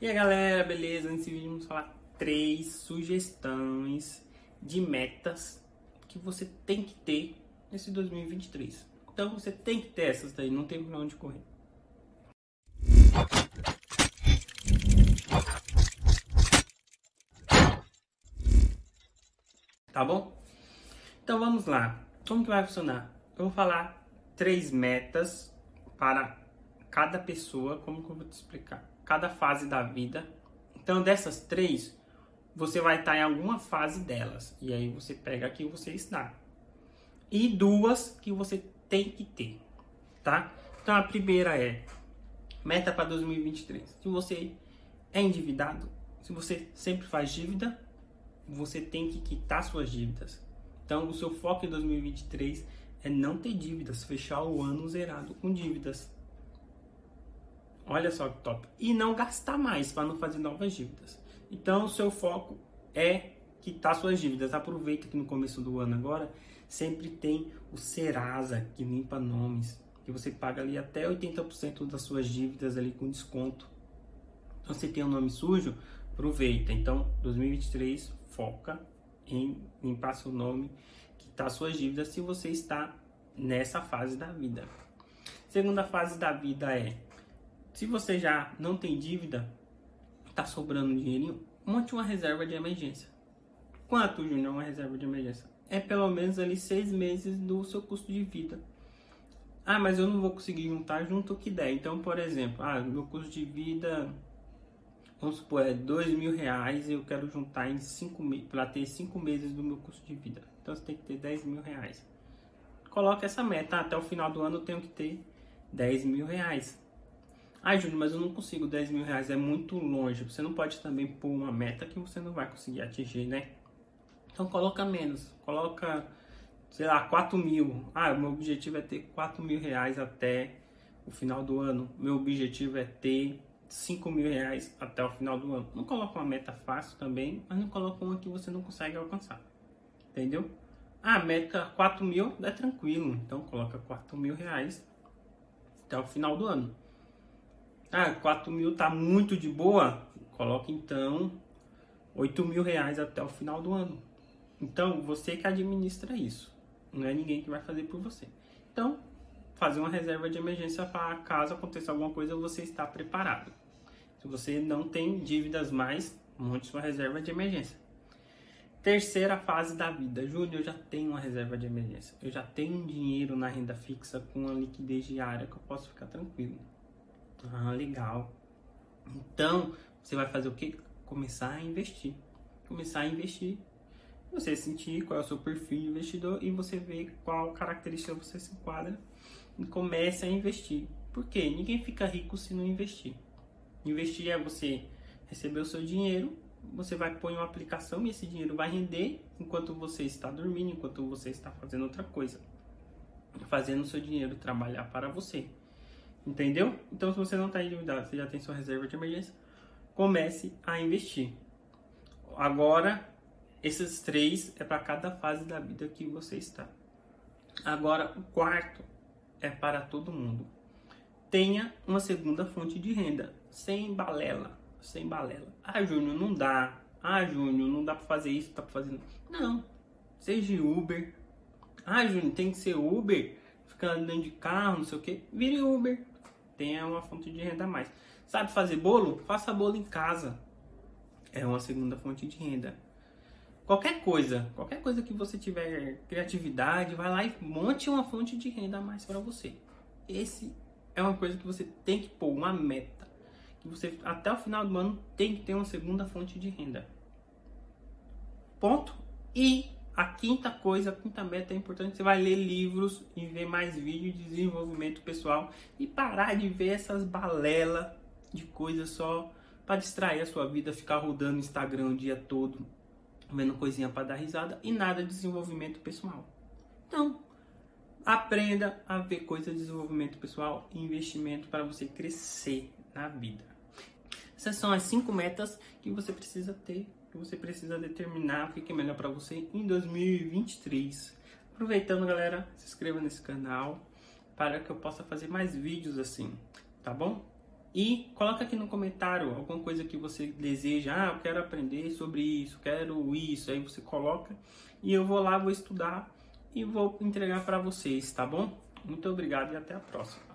E aí galera, beleza? Nesse vídeo vamos falar três sugestões de metas que você tem que ter nesse 2023. Então você tem que ter essas daí, não tem pra onde correr. Tá bom? Então vamos lá. Como que vai funcionar? Eu vou falar três metas para cada pessoa, como que eu vou te explicar? Cada fase da vida. Então dessas três, você vai estar em alguma fase delas. E aí você pega aqui você está. E duas que você tem que ter, tá? Então a primeira é meta para 2023. Se você é endividado, se você sempre faz dívida, você tem que quitar suas dívidas. Então, o seu foco em 2023 é não ter dívidas, fechar o ano zerado com dívidas. Olha só que top. E não gastar mais para não fazer novas dívidas. Então, seu foco é quitar suas dívidas. Aproveita que no começo do ano agora sempre tem o Serasa que limpa nomes, que você paga ali até 80% das suas dívidas ali com desconto. Então, você tem um nome sujo, aproveita. Então, 2023 foca em limpar seu nome, quitar suas dívidas se você está nessa fase da vida. Segunda fase da vida é, se você já não tem dívida, está sobrando dinheirinho, monte uma reserva de emergência. Quanto, Júnior, uma reserva de emergência? É pelo menos ali seis meses do seu custo de vida. Ah, mas eu não vou conseguir juntar, junto o que der. Então, por exemplo, ah, meu custo de vida vamos supor, é dois mil reais e eu quero juntar em cinco para ter cinco meses do meu custo de vida. Então você tem que ter 10 mil reais. Coloca essa meta, até o final do ano eu tenho que ter 10 mil reais. Ai, Júnior, mas eu não consigo 10 mil reais, é muito longe. Você não pode também pôr uma meta que você não vai conseguir atingir, né? Então coloca menos, coloca, sei lá, 4 mil. Ah, meu objetivo é ter 4 mil reais até o final do ano. Meu objetivo é ter 5 mil reais até o final do ano. Não coloca uma meta fácil também, mas não coloca uma que você não consegue alcançar. Entendeu? Ah, meta 4 mil é tranquilo, então coloca 4 mil reais até o final do ano. Ah, 4 mil tá muito de boa, coloca então 8 mil reais até o final do ano. Então você que administra isso, não é ninguém que vai fazer por você. Então fazer uma reserva de emergência para caso aconteça alguma coisa você está preparado. Se você não tem dívidas mais, monte sua reserva de emergência. Terceira fase da vida. Júnior, eu já tenho uma reserva de emergência. Eu já tenho dinheiro na renda fixa com a liquidez diária que eu posso ficar tranquilo. Ah, legal. Então, você vai fazer o que? Começar a investir. Começar a investir. Você sentir qual é o seu perfil de investidor e você ver qual característica você se enquadra e comece a investir. Por quê? Ninguém fica rico se não investir. Investir é você receber o seu dinheiro, você vai pôr em uma aplicação e esse dinheiro vai render enquanto você está dormindo, enquanto você está fazendo outra coisa. Fazendo o seu dinheiro trabalhar para você. Entendeu? Então, se você não está endividado, você já tem sua reserva de emergência, comece a investir. Agora, esses três é para cada fase da vida que você está. Agora, o quarto é para todo mundo. Tenha uma segunda fonte de renda, sem balela, sem balela. Ah, Júnior, não dá. Ah, Júnior, não dá para fazer isso, tá fazer. Não. Seja Uber. Ah, Júnior, tem que ser Uber, ficar dentro de carro, não sei o que. Vire Uber. Tenha uma fonte de renda a mais. Sabe fazer bolo? Faça bolo em casa. É uma segunda fonte de renda. Qualquer coisa, qualquer coisa que você tiver criatividade, vai lá e monte uma fonte de renda a mais para você. Esse é uma coisa que você tem que pôr uma meta. Que você até o final do ano tem que ter uma segunda fonte de renda. Ponto. E a quinta coisa, a quinta meta é importante, você vai ler livros e ver mais vídeos de desenvolvimento pessoal e parar de ver essas balelas de coisas só para distrair a sua vida, ficar rodando Instagram o dia todo vendo coisinha para dar risada e nada de desenvolvimento pessoal. Então, aprenda a ver coisas de desenvolvimento pessoal e investimento para você crescer na vida. Essas são as cinco metas que você precisa ter, você precisa determinar o que é melhor para você em 2023. Aproveitando, galera, se inscreva nesse canal para que eu possa fazer mais vídeos assim, tá bom? E coloca aqui no comentário alguma coisa que você deseja. Ah, eu quero aprender sobre isso, quero isso. Aí você coloca e eu vou lá, vou estudar e vou entregar para vocês, tá bom? Muito obrigado e até a próxima.